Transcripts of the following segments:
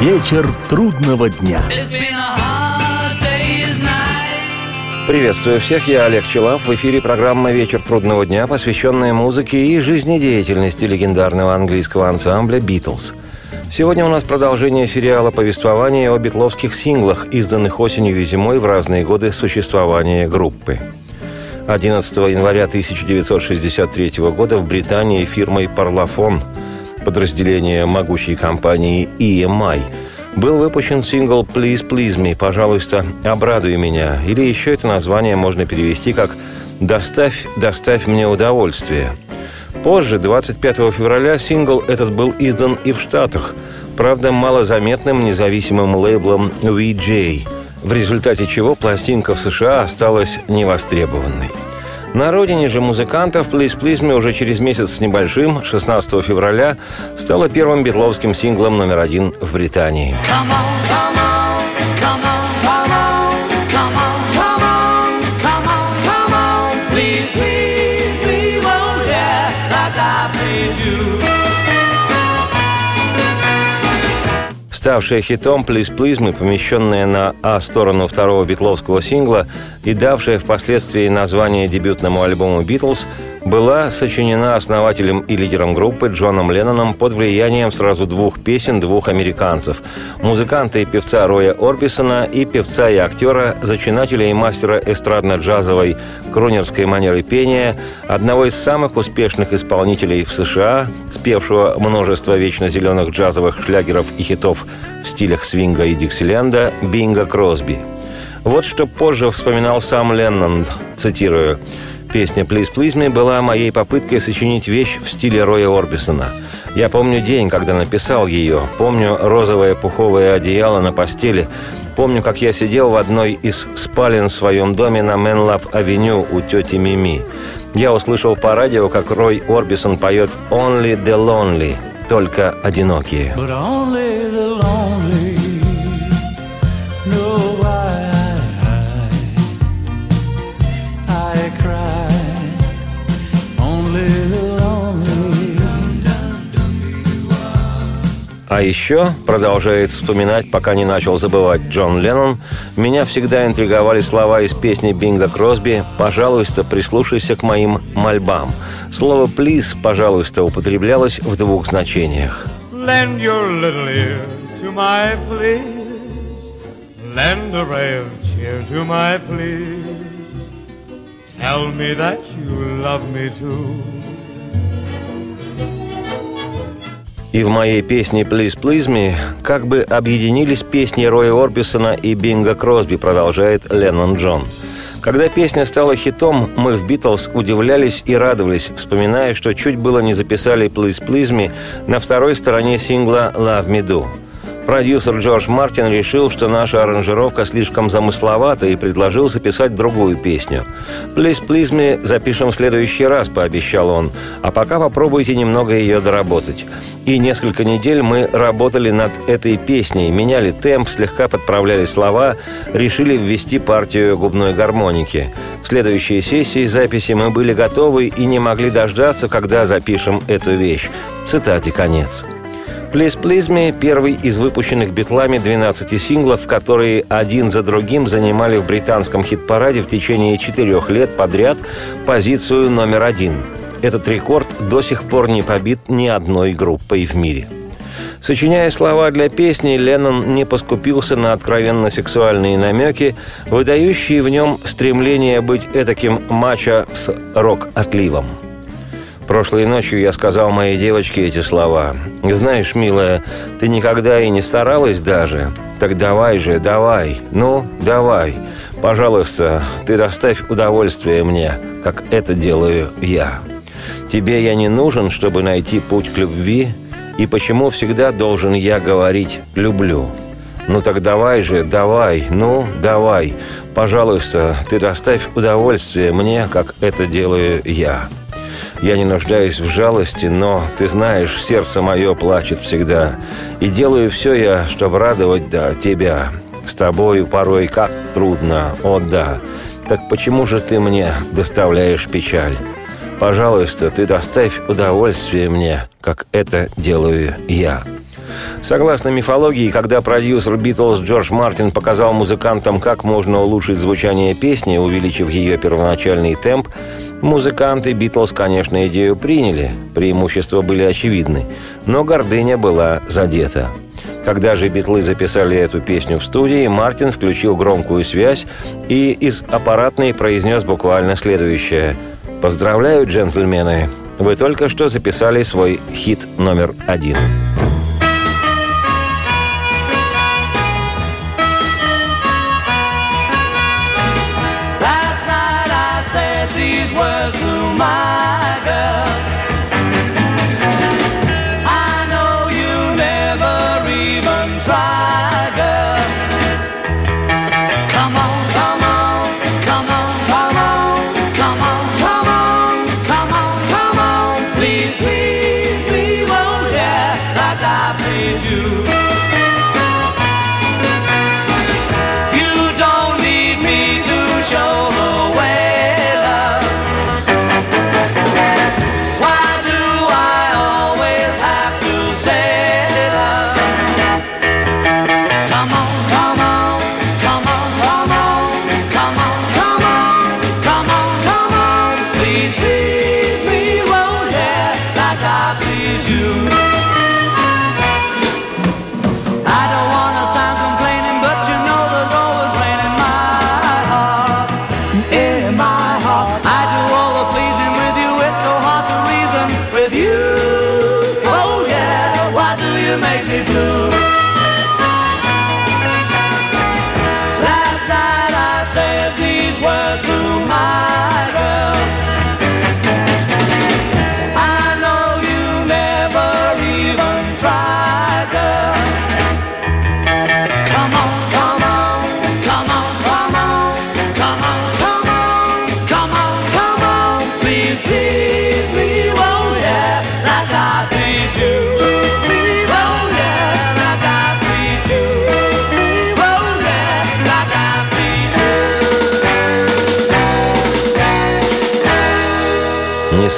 Вечер трудного дня. Приветствую всех, я Олег Челав. В эфире программа «Вечер трудного дня», посвященная музыке и жизнедеятельности легендарного английского ансамбля «Битлз». Сегодня у нас продолжение сериала повествования о битловских синглах, изданных осенью и зимой в разные годы существования группы. 11 января 1963 года в Британии фирмой «Парлафон» подразделение могучей компании EMI, был выпущен сингл «Please, please me», «Пожалуйста, обрадуй меня», или еще это название можно перевести как «Доставь, доставь мне удовольствие». Позже, 25 февраля, сингл этот был издан и в Штатах, правда, малозаметным независимым лейблом VJ, в результате чего пластинка в США осталась невостребованной. На родине же музыкантов «Please Please Me» уже через месяц с небольшим, 16 февраля, стала первым битловским синглом номер один в Британии. Come on, come on. Ставшая хитом «Please Please Me», помещенная на А-сторону второго битловского сингла и давшая впоследствии название дебютному альбому «Битлз», была сочинена основателем и лидером группы Джоном Ленноном под влиянием сразу двух песен двух американцев – музыканта и певца Роя Орбисона и певца и актера, зачинателя и мастера эстрадно-джазовой кронерской манеры пения, одного из самых успешных исполнителей в США, спевшего множество вечно зеленых джазовых шлягеров и хитов в стилях свинга и диксиленда Бинга Кросби. Вот что позже вспоминал сам Леннон, цитирую – Песня «Please Please Me» была моей попыткой сочинить вещь в стиле Роя Орбисона. Я помню день, когда написал ее. Помню розовое пуховое одеяло на постели. Помню, как я сидел в одной из спален в своем доме на Менлав-авеню у тети Мими. Я услышал по радио, как Рой Орбисон поет «Only the Lonely» – «Только одинокие». But only the lonely А еще, продолжает вспоминать, пока не начал забывать Джон Леннон, меня всегда интриговали слова из песни Бинга Кросби «Пожалуйста, прислушайся к моим мольбам». Слово «please», пожалуйста, употреблялось в двух значениях. Lend your little ear to my pleas. Lend a ray of cheer to my pleas. Tell me that you love me too. И в моей песне «Please, please me» как бы объединились песни Роя Орбисона и Бинга Кросби, продолжает Леннон Джон. Когда песня стала хитом, мы в «Битлз» удивлялись и радовались, вспоминая, что чуть было не записали «Please, please me» на второй стороне сингла «Love Me Do». Продюсер Джордж Мартин решил, что наша аранжировка слишком замысловата и предложил записать другую песню. «Please, please me» запишем в следующий раз, пообещал он. А пока попробуйте немного ее доработать. И несколько недель мы работали над этой песней, меняли темп, слегка подправляли слова, решили ввести партию губной гармоники. В следующей сессии записи мы были готовы и не могли дождаться, когда запишем эту вещь. Цитате конец. «Please Please Me» – первый из выпущенных битлами 12 синглов, которые один за другим занимали в британском хит-параде в течение четырех лет подряд позицию номер один. Этот рекорд до сих пор не побит ни одной группой в мире. Сочиняя слова для песни, Леннон не поскупился на откровенно сексуальные намеки, выдающие в нем стремление быть этаким мачо с рок-отливом – Прошлой ночью я сказал моей девочке эти слова. «Знаешь, милая, ты никогда и не старалась даже. Так давай же, давай, ну, давай. Пожалуйста, ты доставь удовольствие мне, как это делаю я. Тебе я не нужен, чтобы найти путь к любви, и почему всегда должен я говорить «люблю»?» Ну так давай же, давай, ну, давай. Пожалуйста, ты доставь удовольствие мне, как это делаю я. Я не нуждаюсь в жалости, но, ты знаешь, сердце мое плачет всегда. И делаю все я, чтобы радовать, да, тебя. С тобою порой как трудно, о да. Так почему же ты мне доставляешь печаль? Пожалуйста, ты доставь удовольствие мне, как это делаю я. Согласно мифологии, когда продюсер Битлз Джордж Мартин показал музыкантам, как можно улучшить звучание песни, увеличив ее первоначальный темп, музыканты Битлз, конечно, идею приняли, преимущества были очевидны, но гордыня была задета. Когда же битлы записали эту песню в студии, Мартин включил громкую связь и из аппаратной произнес буквально следующее. «Поздравляю, джентльмены! Вы только что записали свой хит номер один».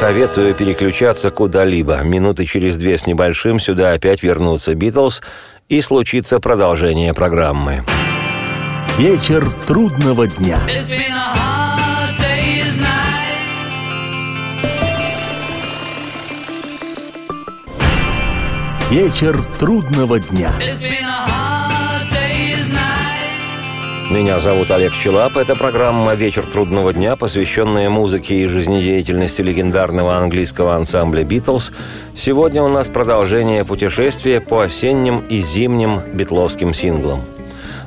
Советую переключаться куда-либо. Минуты через две с небольшим сюда опять вернутся Битлз и случится продолжение программы. Вечер трудного дня. Вечер трудного дня. Меня зовут Олег Челап. Это программа «Вечер трудного дня», посвященная музыке и жизнедеятельности легендарного английского ансамбля «Битлз». Сегодня у нас продолжение путешествия по осенним и зимним битловским синглам –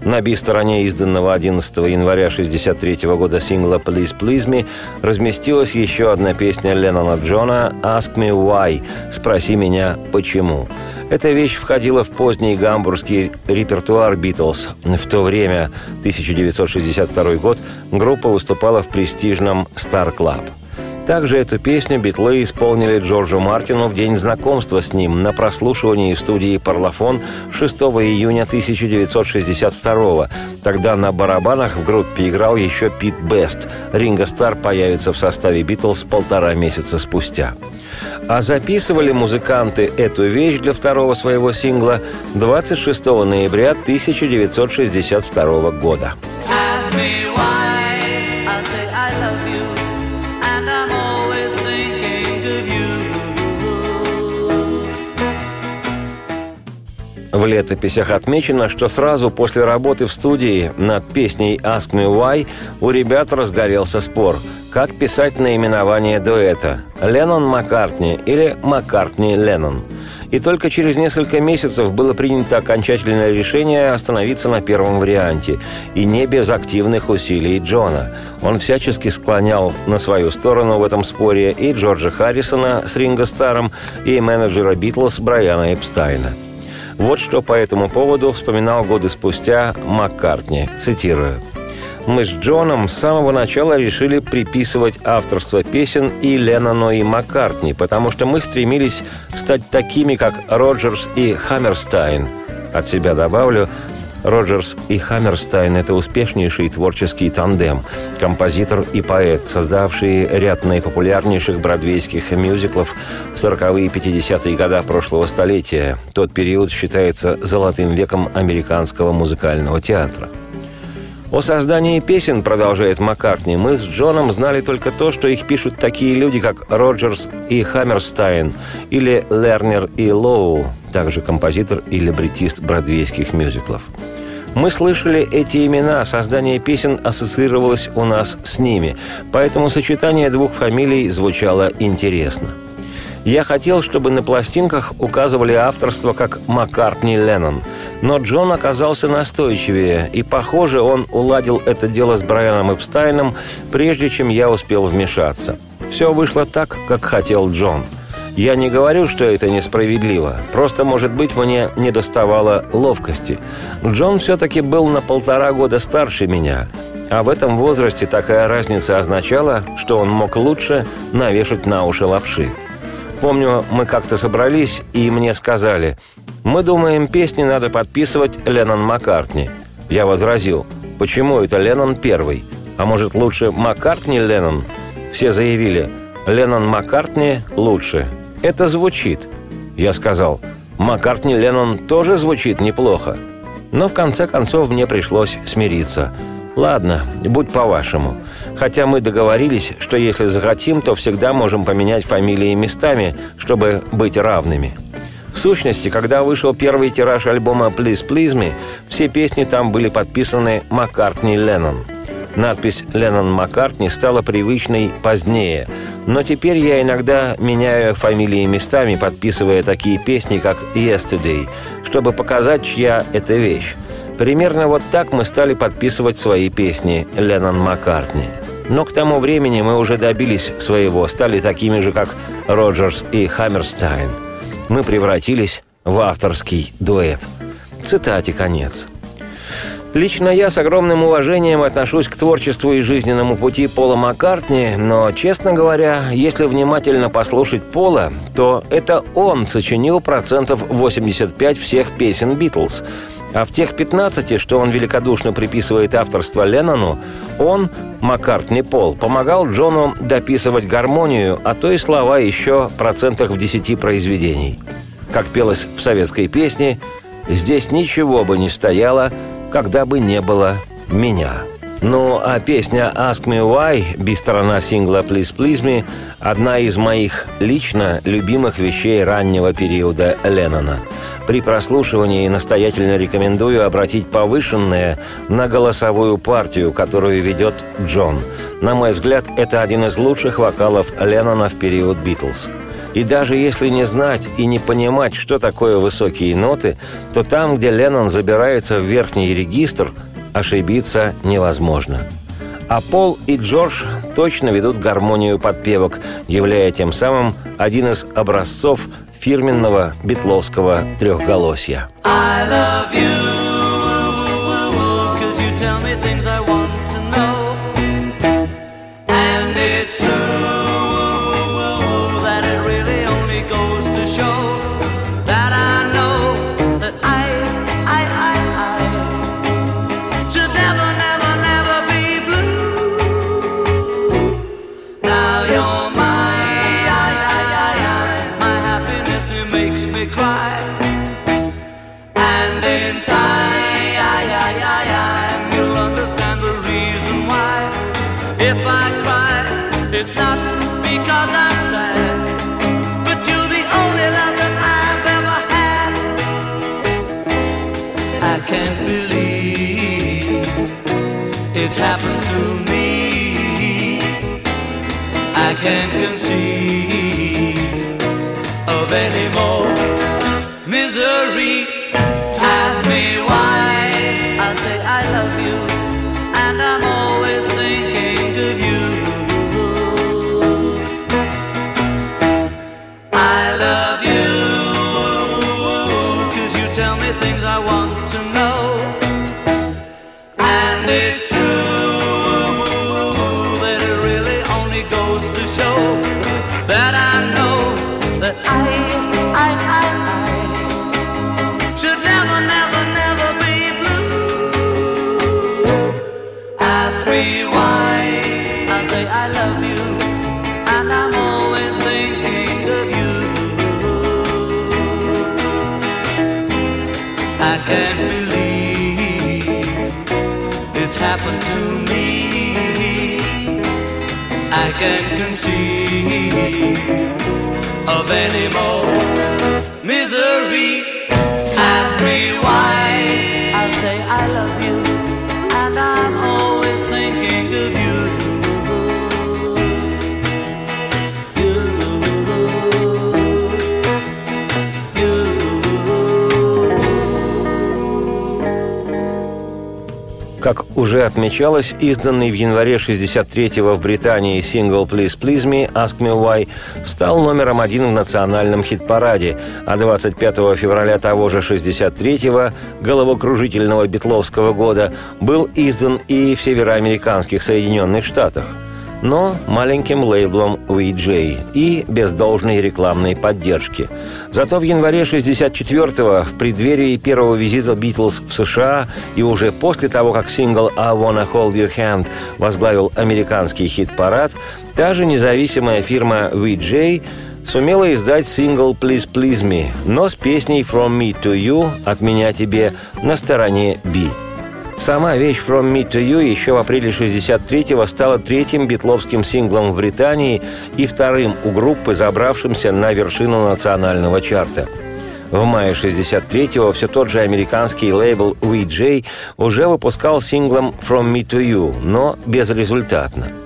на би-стороне изданного 11 января 1963 года сингла «Please Please Me» разместилась еще одна песня Леннона Джона «Ask Me Why» – «Спроси меня, почему». Эта вещь входила в поздний гамбургский репертуар «Битлз». В то время, 1962 год, группа выступала в престижном «Star Club». Также эту песню битлы исполнили Джорджу Мартину в день знакомства с ним на прослушивании в студии «Парлафон» 6 июня 1962 Тогда на барабанах в группе играл еще Пит Бест. Ринго Стар появится в составе «Битлз» полтора месяца спустя. А записывали музыканты эту вещь для второго своего сингла 26 ноября 1962 года. Ask me why, I'll say I love you. В летописях отмечено, что сразу после работы в студии над песней «Ask Me Why» у ребят разгорелся спор, как писать наименование дуэта – Леннон Маккартни или Маккартни Леннон. И только через несколько месяцев было принято окончательное решение остановиться на первом варианте, и не без активных усилий Джона. Он всячески склонял на свою сторону в этом споре и Джорджа Харрисона с Ринго Старом, и менеджера Битлз Брайана Эпстайна – вот что по этому поводу вспоминал годы спустя Маккартни, цитирую. «Мы с Джоном с самого начала решили приписывать авторство песен и Леннону, и Маккартни, потому что мы стремились стать такими, как Роджерс и Хаммерстайн. От себя добавлю, Роджерс и Хаммерстайн – это успешнейший творческий тандем, композитор и поэт, создавшие ряд наипопулярнейших бродвейских мюзиклов в 40-е и 50-е годы прошлого столетия. Тот период считается золотым веком американского музыкального театра. О создании песен, продолжает Маккартни, мы с Джоном знали только то, что их пишут такие люди, как Роджерс и Хаммерстайн, или Лернер и Лоу, также композитор и либретист бродвейских мюзиклов. Мы слышали эти имена, создание песен ассоциировалось у нас с ними, поэтому сочетание двух фамилий звучало интересно. Я хотел, чтобы на пластинках указывали авторство как Маккартни Леннон, но Джон оказался настойчивее, и, похоже, он уладил это дело с Брайаном Эпстайном, прежде чем я успел вмешаться. Все вышло так, как хотел Джон – я не говорю, что это несправедливо. Просто, может быть, мне не доставало ловкости. Джон все-таки был на полтора года старше меня. А в этом возрасте такая разница означала, что он мог лучше навешать на уши лапши. Помню, мы как-то собрались, и мне сказали, «Мы думаем, песни надо подписывать Леннон Маккартни». Я возразил, «Почему это Леннон первый? А может, лучше Маккартни Леннон?» Все заявили, «Леннон Маккартни лучше». Это звучит. Я сказал, Маккартни Леннон тоже звучит неплохо. Но в конце концов мне пришлось смириться. Ладно, будь по-вашему. Хотя мы договорились, что если захотим, то всегда можем поменять фамилии местами, чтобы быть равными. В сущности, когда вышел первый тираж альбома «Please Please Me», все песни там были подписаны «Маккартни Леннон». Надпись «Леннон Маккартни» стала привычной позднее, но теперь я иногда меняю фамилии местами, подписывая такие песни, как «Yesterday», чтобы показать, чья это вещь. Примерно вот так мы стали подписывать свои песни «Леннон Маккартни». Но к тому времени мы уже добились своего, стали такими же, как Роджерс и Хаммерстайн. Мы превратились в авторский дуэт. Цитате конец. Лично я с огромным уважением отношусь к творчеству и жизненному пути Пола Маккартни, но, честно говоря, если внимательно послушать Пола, то это он сочинил процентов 85 всех песен «Битлз», а в тех 15, что он великодушно приписывает авторство Леннону, он, Маккартни Пол, помогал Джону дописывать гармонию, а то и слова еще процентах в 10 произведений. Как пелось в советской песне, «Здесь ничего бы не стояло, когда бы не было меня. Ну, а песня «Ask Me Why» без сторона сингла «Please Please Me» – одна из моих лично любимых вещей раннего периода Леннона. При прослушивании настоятельно рекомендую обратить повышенное на голосовую партию, которую ведет Джон. На мой взгляд, это один из лучших вокалов Леннона в период «Битлз». И даже если не знать и не понимать, что такое высокие ноты, то там, где Леннон забирается в верхний регистр, ошибиться невозможно. А Пол и Джордж точно ведут гармонию подпевок, являя тем самым один из образцов фирменного битловского трехголосья. I love you. It's nothing because I said but you're the only love that I've ever had I can't believe it's happened to me. I can't conceive me. I can't conceive of any more misery. Ask me why. Уже отмечалось, изданный в январе 63-го в Британии сингл «Please Please Me» «Ask Me Why» стал номером один в национальном хит-параде, а 25 февраля того же 63-го, головокружительного битловского года, был издан и в североамериканских Соединенных Штатах – но маленьким лейблом VJ и без должной рекламной поддержки. Зато в январе 64-го, в преддверии первого визита Битлз в США и уже после того, как сингл «I Wanna Hold Your Hand» возглавил американский хит-парад, та же независимая фирма VJ сумела издать сингл «Please Please Me», но с песней «From Me to You» «От меня тебе» на стороне «B». Сама вещь «From Me to You» еще в апреле 63-го стала третьим битловским синглом в Британии и вторым у группы, забравшимся на вершину национального чарта. В мае 63-го все тот же американский лейбл VJ уже выпускал синглом «From Me to You», но безрезультатно –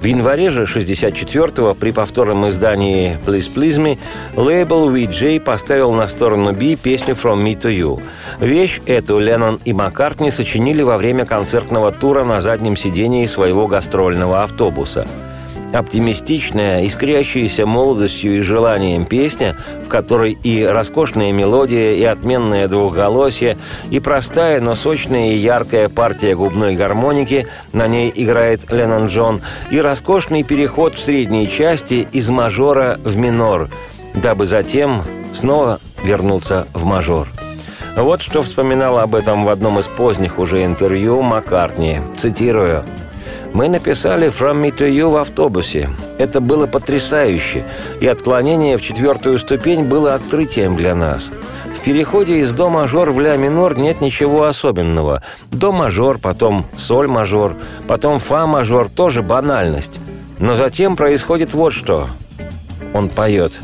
в январе же 64-го при повторном издании «Please Please Me» лейбл VJ поставил на сторону B песню «From Me to You». Вещь эту Леннон и Маккартни сочинили во время концертного тура на заднем сидении своего гастрольного автобуса – оптимистичная, искрящаяся молодостью и желанием песня, в которой и роскошная мелодия, и отменное двухголосие, и простая, но сочная и яркая партия губной гармоники, на ней играет Леннон Джон, и роскошный переход в средней части из мажора в минор, дабы затем снова вернуться в мажор. Вот что вспоминал об этом в одном из поздних уже интервью Маккартни. Цитирую – мы написали «From me to you» в автобусе. Это было потрясающе, и отклонение в четвертую ступень было открытием для нас. В переходе из до мажор в ля минор нет ничего особенного. До мажор, потом соль мажор, потом фа мажор – тоже банальность. Но затем происходит вот что. Он поет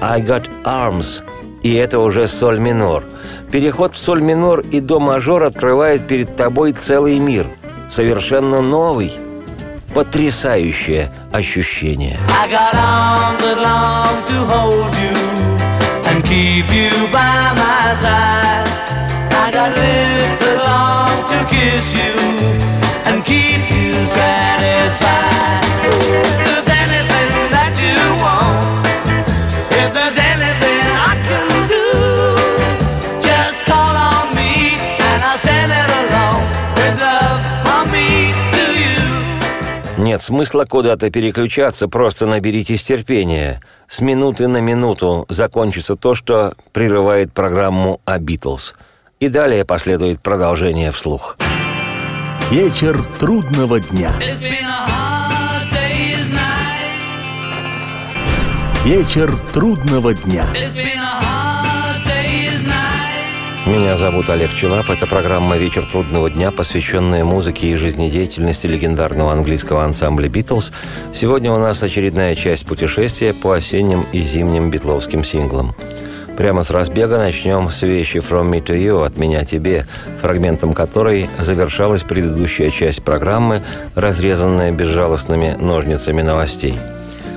«I got arms», и это уже соль минор. Переход в соль минор и до мажор открывает перед тобой целый мир. Совершенно новый – потрясающее ощущение. I got arms Нет смысла куда-то переключаться, просто наберитесь терпения. С минуты на минуту закончится то, что прерывает программу о Битлз. И далее последует продолжение вслух. Вечер трудного дня. Вечер трудного дня. Меня зовут Олег Челап. Это программа «Вечер трудного дня», посвященная музыке и жизнедеятельности легендарного английского ансамбля «Битлз». Сегодня у нас очередная часть путешествия по осенним и зимним битловским синглам. Прямо с разбега начнем с вещи «From me to you» «От меня тебе», фрагментом которой завершалась предыдущая часть программы, разрезанная безжалостными ножницами новостей –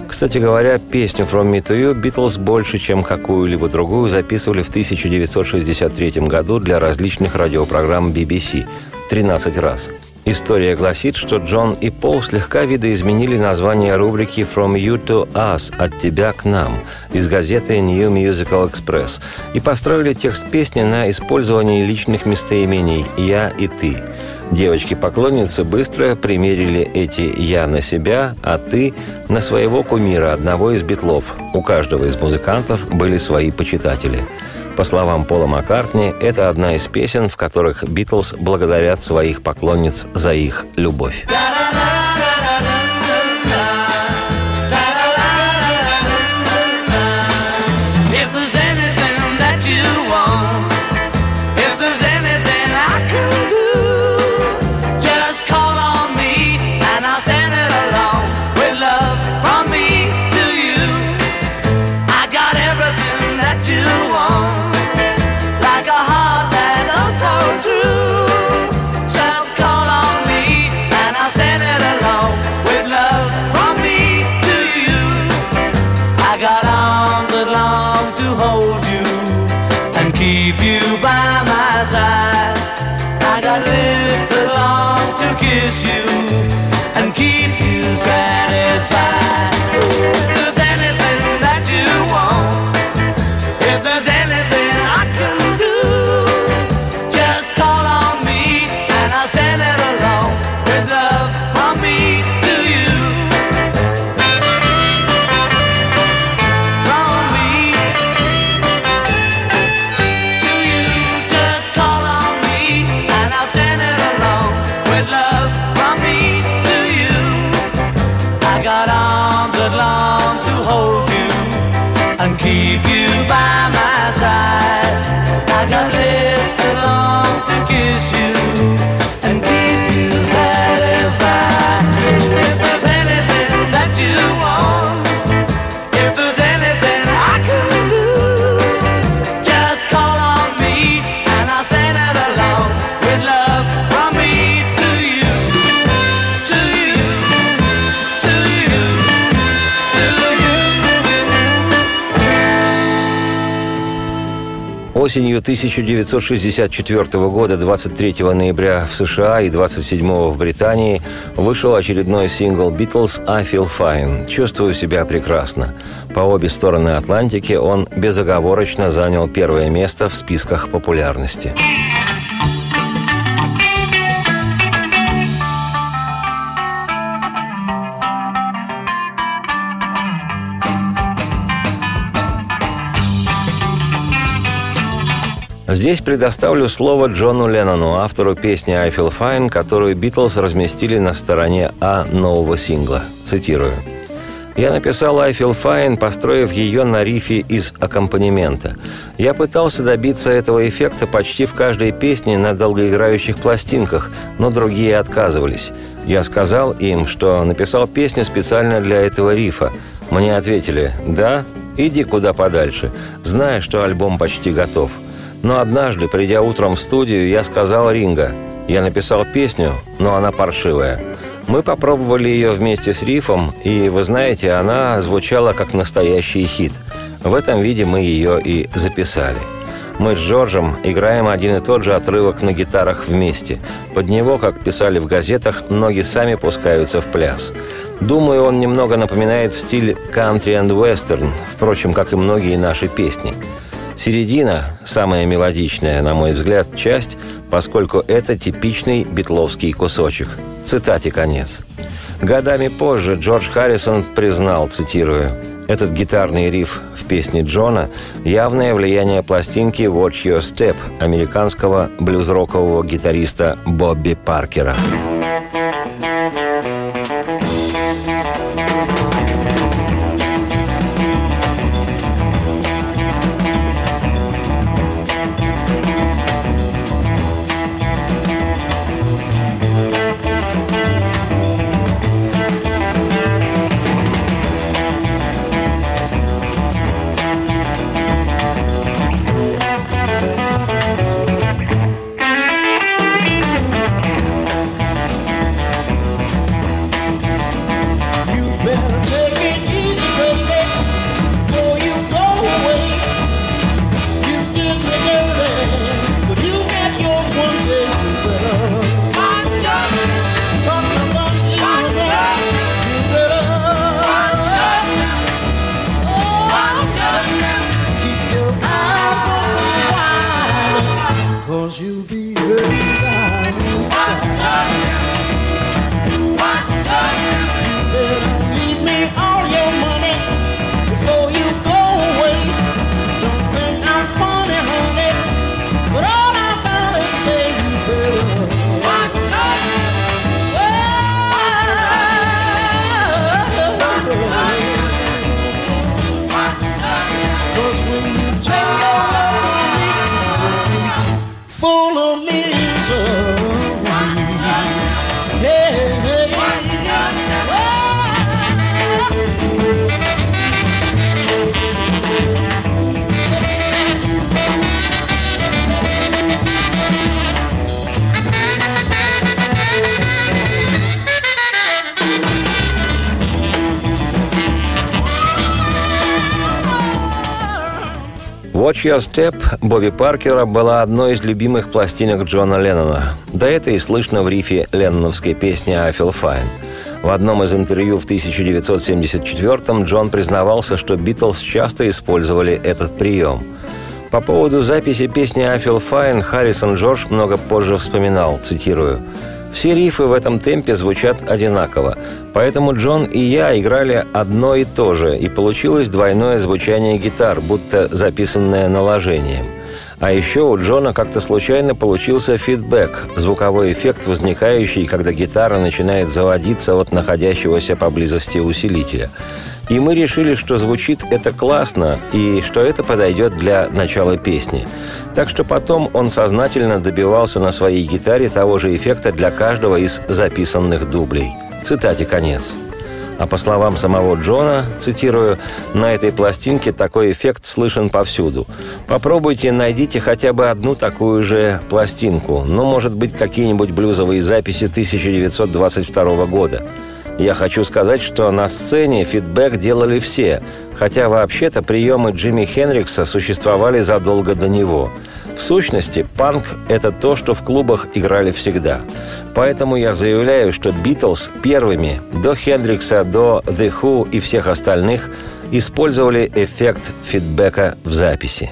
кстати говоря, песню «From Me to You» Битлз больше, чем какую-либо другую, записывали в 1963 году для различных радиопрограмм BBC. 13 раз. История гласит, что Джон и Пол слегка видоизменили название рубрики «From You to Us» – «От тебя к нам» из газеты New Musical Express и построили текст песни на использовании личных местоимений «я» и «ты». Девочки-поклонницы быстро примерили эти «я» на себя, а «ты» на своего кумира, одного из битлов. У каждого из музыкантов были свои почитатели. По словам Пола Маккартни, это одна из песен, в которых Битлз благодарят своих поклонниц за их любовь. Осенью 1964 года, 23 ноября в США и 27 в Британии, вышел очередной сингл «Beatles» «I Feel Fine» «Чувствую себя прекрасно». По обе стороны Атлантики он безоговорочно занял первое место в списках популярности. Здесь предоставлю слово Джону Леннону, автору песни «I Feel Fine», которую Битлз разместили на стороне А нового сингла. Цитирую. Я написал «I Feel Fine», построив ее на рифе из аккомпанемента. Я пытался добиться этого эффекта почти в каждой песне на долгоиграющих пластинках, но другие отказывались. Я сказал им, что написал песню специально для этого рифа. Мне ответили «Да, иди куда подальше, зная, что альбом почти готов». Но однажды, придя утром в студию, я сказал Ринга, я написал песню, но она паршивая. Мы попробовали ее вместе с рифом, и, вы знаете, она звучала как настоящий хит. В этом виде мы ее и записали. Мы с Джорджем играем один и тот же отрывок на гитарах вместе. Под него, как писали в газетах, ноги сами пускаются в пляс. Думаю, он немного напоминает стиль country and western, впрочем, как и многие наши песни. Середина – самая мелодичная, на мой взгляд, часть, поскольку это типичный битловский кусочек. Цитате конец. Годами позже Джордж Харрисон признал, цитирую, этот гитарный риф в песне Джона – явное влияние пластинки «Watch Your Step» американского блюз-рокового гитариста Бобби Паркера. «Watch Your Step» Бобби Паркера была одной из любимых пластинок Джона Леннона. Да это и слышно в рифе ленноновской песни «I Feel Fine». В одном из интервью в 1974-м Джон признавался, что Битлз часто использовали этот прием. По поводу записи песни «I Feel Fine» Харрисон Джордж много позже вспоминал, цитирую, все рифы в этом темпе звучат одинаково, поэтому Джон и я играли одно и то же, и получилось двойное звучание гитар, будто записанное наложением. А еще у Джона как-то случайно получился фидбэк, звуковой эффект, возникающий, когда гитара начинает заводиться от находящегося поблизости усилителя. И мы решили, что звучит это классно и что это подойдет для начала песни. Так что потом он сознательно добивался на своей гитаре того же эффекта для каждого из записанных дублей. Цитате конец. А по словам самого Джона, цитирую, «На этой пластинке такой эффект слышен повсюду. Попробуйте, найдите хотя бы одну такую же пластинку, ну, может быть, какие-нибудь блюзовые записи 1922 года. Я хочу сказать, что на сцене фидбэк делали все, хотя вообще-то приемы Джимми Хенрикса существовали задолго до него. В сущности, панк – это то, что в клубах играли всегда. Поэтому я заявляю, что Битлз первыми, до Хендрикса, до The Who и всех остальных, использовали эффект фидбэка в записи.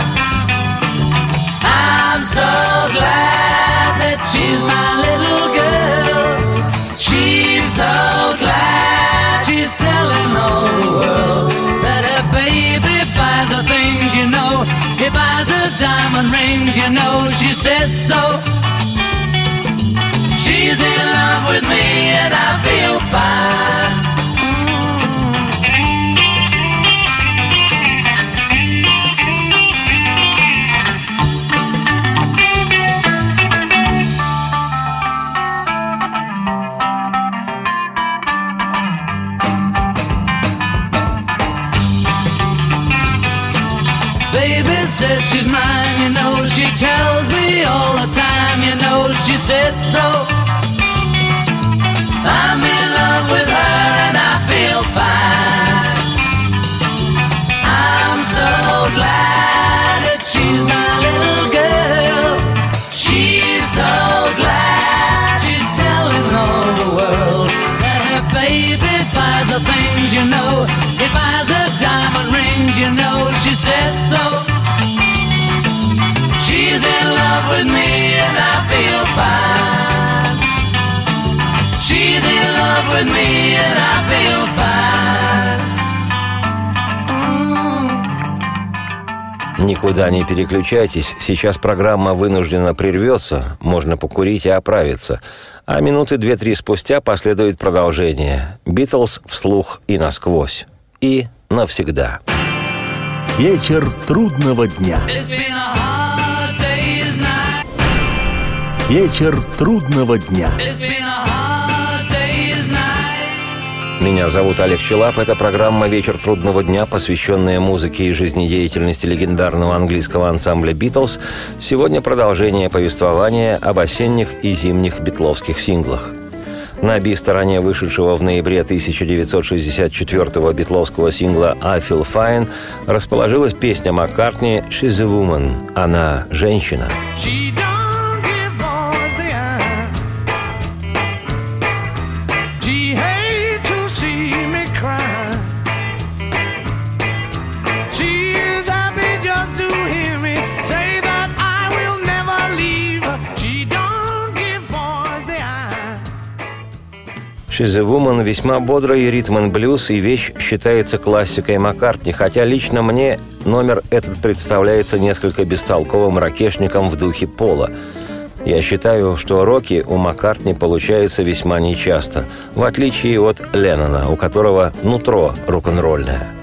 Rings, you know. She said so. She's in love with me and I feel fine. She said so. I'm in love with her and I feel fine. I'm so glad that she's my little girl. She's so glad she's telling all the world that her baby buys the things you know. He buys the diamond rings, you know. She said Никуда не переключайтесь, сейчас программа вынуждена прервется, можно покурить и оправиться. А минуты две-три спустя последует продолжение. «Битлз» вслух и насквозь. И навсегда. Вечер трудного дня. Вечер трудного дня. Меня зовут Олег Челап. Это программа «Вечер трудного дня», посвященная музыке и жизнедеятельности легендарного английского ансамбля «Битлз». Сегодня продолжение повествования об осенних и зимних битловских синглах. На би-стороне вышедшего в ноябре 1964-го битловского сингла «I Feel Fine» расположилась песня Маккартни «She's a Woman» – «Она – женщина». She «She's a Woman» весьма бодрый ритм and блюз и вещь считается классикой Маккартни, хотя лично мне номер этот представляется несколько бестолковым ракешником в духе Пола. Я считаю, что роки у Маккартни получается весьма нечасто, в отличие от Леннона, у которого нутро рок-н-ролльное.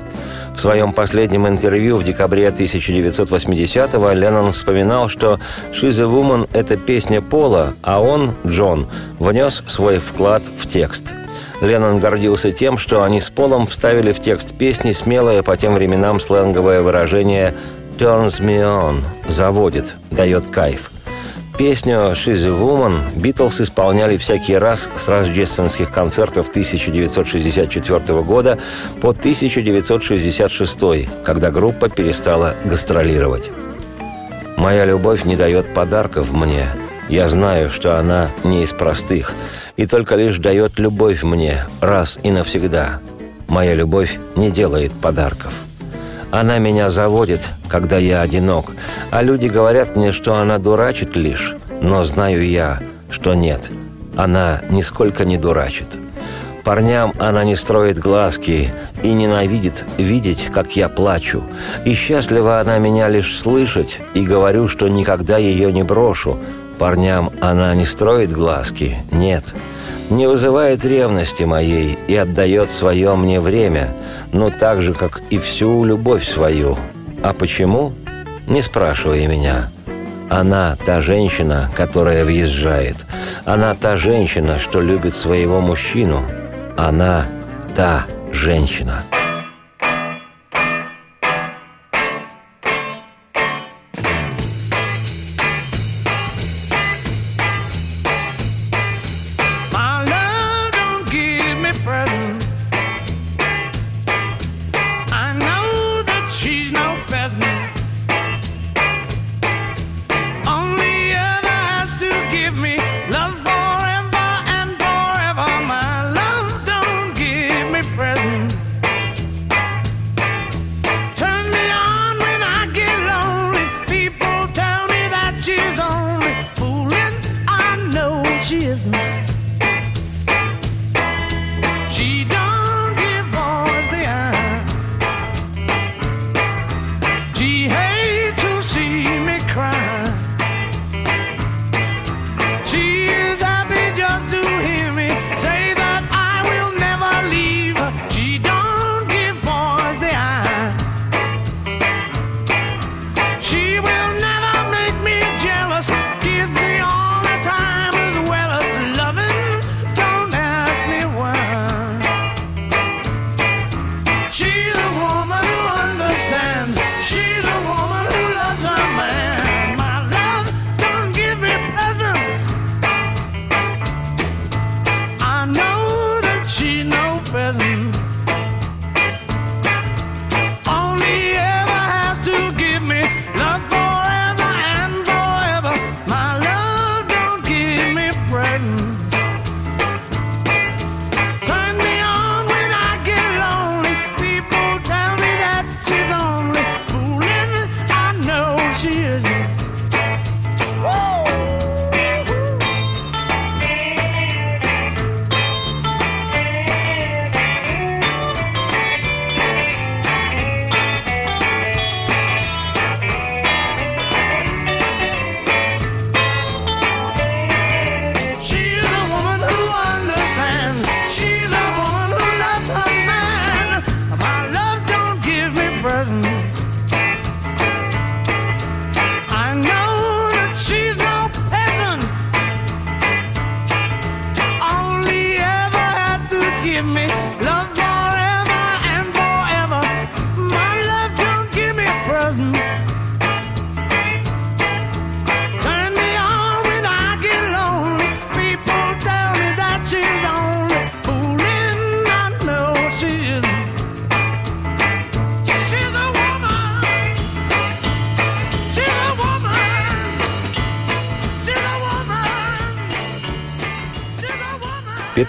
В своем последнем интервью в декабре 1980-го Леннон вспоминал, что «She's a Woman» — это песня Пола, а он, Джон, внес свой вклад в текст. Леннон гордился тем, что они с Полом вставили в текст песни смелое по тем временам сленговое выражение «turns me on» – «заводит», «дает кайф». Песню «She's a Woman» Битлз исполняли всякий раз с рождественских концертов 1964 года по 1966, когда группа перестала гастролировать. «Моя любовь не дает подарков мне. Я знаю, что она не из простых, и только лишь дает любовь мне раз и навсегда. Моя любовь не делает подарков». Она меня заводит, когда я одинок, а люди говорят мне, что она дурачит лишь, но знаю я, что нет, она нисколько не дурачит. Парням она не строит глазки и ненавидит видеть, как я плачу. И счастлива она меня лишь слышать, и говорю, что никогда ее не брошу. Парням она не строит глазки, нет. Не вызывает ревности моей и отдает свое мне время, но так же, как и всю любовь свою. А почему? Не спрашивай меня. Она та женщина, которая въезжает. Она та женщина, что любит своего мужчину. Она та женщина. She's only fooling. I know she isn't.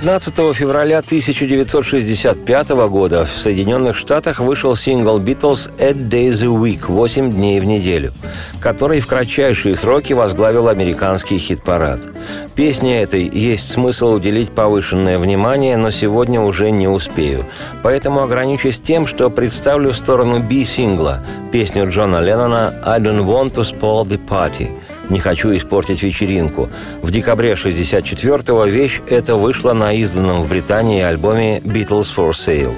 15 февраля 1965 года в Соединенных Штатах вышел сингл «Beatles» «Eight Days a Week» – «8 дней в неделю», который в кратчайшие сроки возглавил американский хит-парад. Песне этой есть смысл уделить повышенное внимание, но сегодня уже не успею. Поэтому ограничусь тем, что представлю сторону B-сингла – песню Джона Леннона «I don't want to spoil the party», «Не хочу испортить вечеринку». В декабре 64-го вещь эта вышла на изданном в Британии альбоме «Beatles for Sale».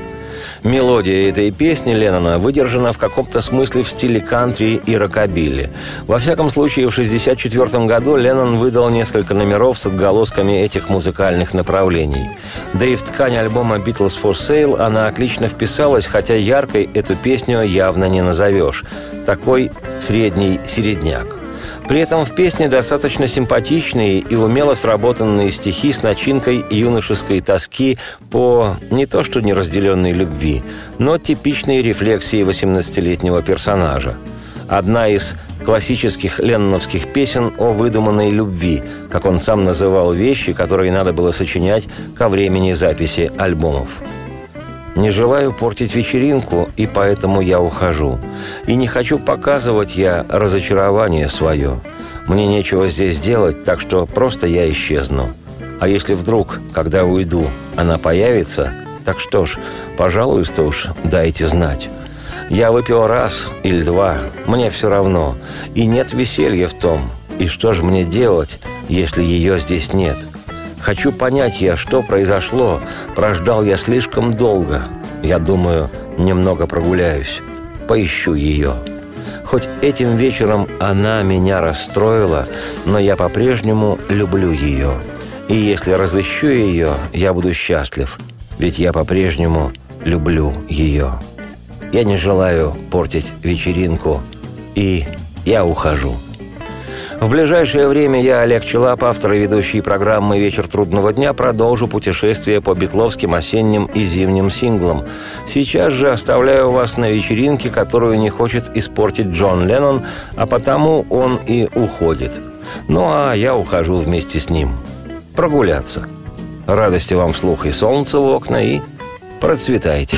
Мелодия этой песни Леннона выдержана в каком-то смысле в стиле кантри и рокобилли. Во всяком случае, в 1964 году Леннон выдал несколько номеров с отголосками этих музыкальных направлений. Да и в ткань альбома «Beatles for Sale» она отлично вписалась, хотя яркой эту песню явно не назовешь. Такой средний середняк. При этом в песне достаточно симпатичные и умело сработанные стихи с начинкой юношеской тоски по не то что неразделенной любви, но типичной рефлексии 18-летнего персонажа. Одна из классических ленноновских песен о выдуманной любви, как он сам называл вещи, которые надо было сочинять ко времени записи альбомов. Не желаю портить вечеринку, и поэтому я ухожу. И не хочу показывать я разочарование свое. Мне нечего здесь делать, так что просто я исчезну. А если вдруг, когда уйду, она появится, так что ж, пожалуйста уж, дайте знать. Я выпил раз или два, мне все равно. И нет веселья в том. И что же мне делать, если ее здесь нет? Хочу понять я, что произошло. Прождал я слишком долго. Я думаю, немного прогуляюсь. Поищу ее. Хоть этим вечером она меня расстроила, но я по-прежнему люблю ее. И если разыщу ее, я буду счастлив, ведь я по-прежнему люблю ее. Я не желаю портить вечеринку, и я ухожу. В ближайшее время я, Олег Челап, автор и ведущий программы «Вечер трудного дня», продолжу путешествие по битловским осенним и зимним синглам. Сейчас же оставляю вас на вечеринке, которую не хочет испортить Джон Леннон, а потому он и уходит. Ну а я ухожу вместе с ним. Прогуляться. Радости вам вслух и солнца в окна, и процветайте.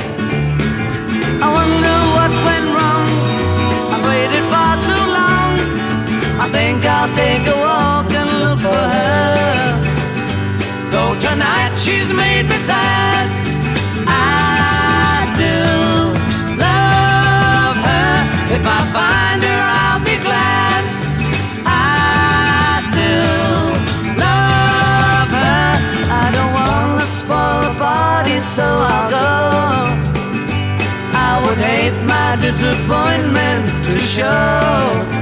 Think I'll take a walk and look for her. Though tonight she's made me sad, I still love her. If I find her, I'll be glad. I still love her. I don't wanna spoil the party, so I'll go. I would hate my disappointment to show.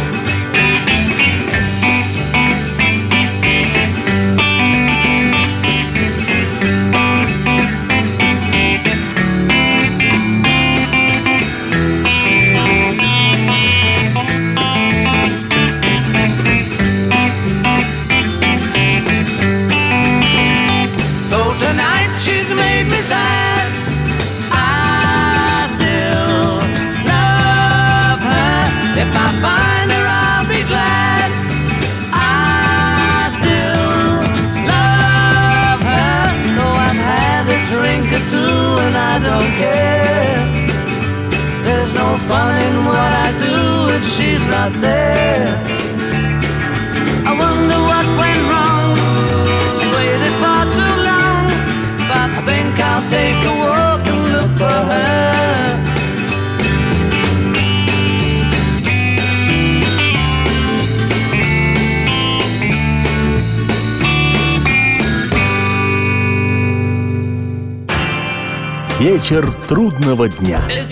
Трудного дня. It's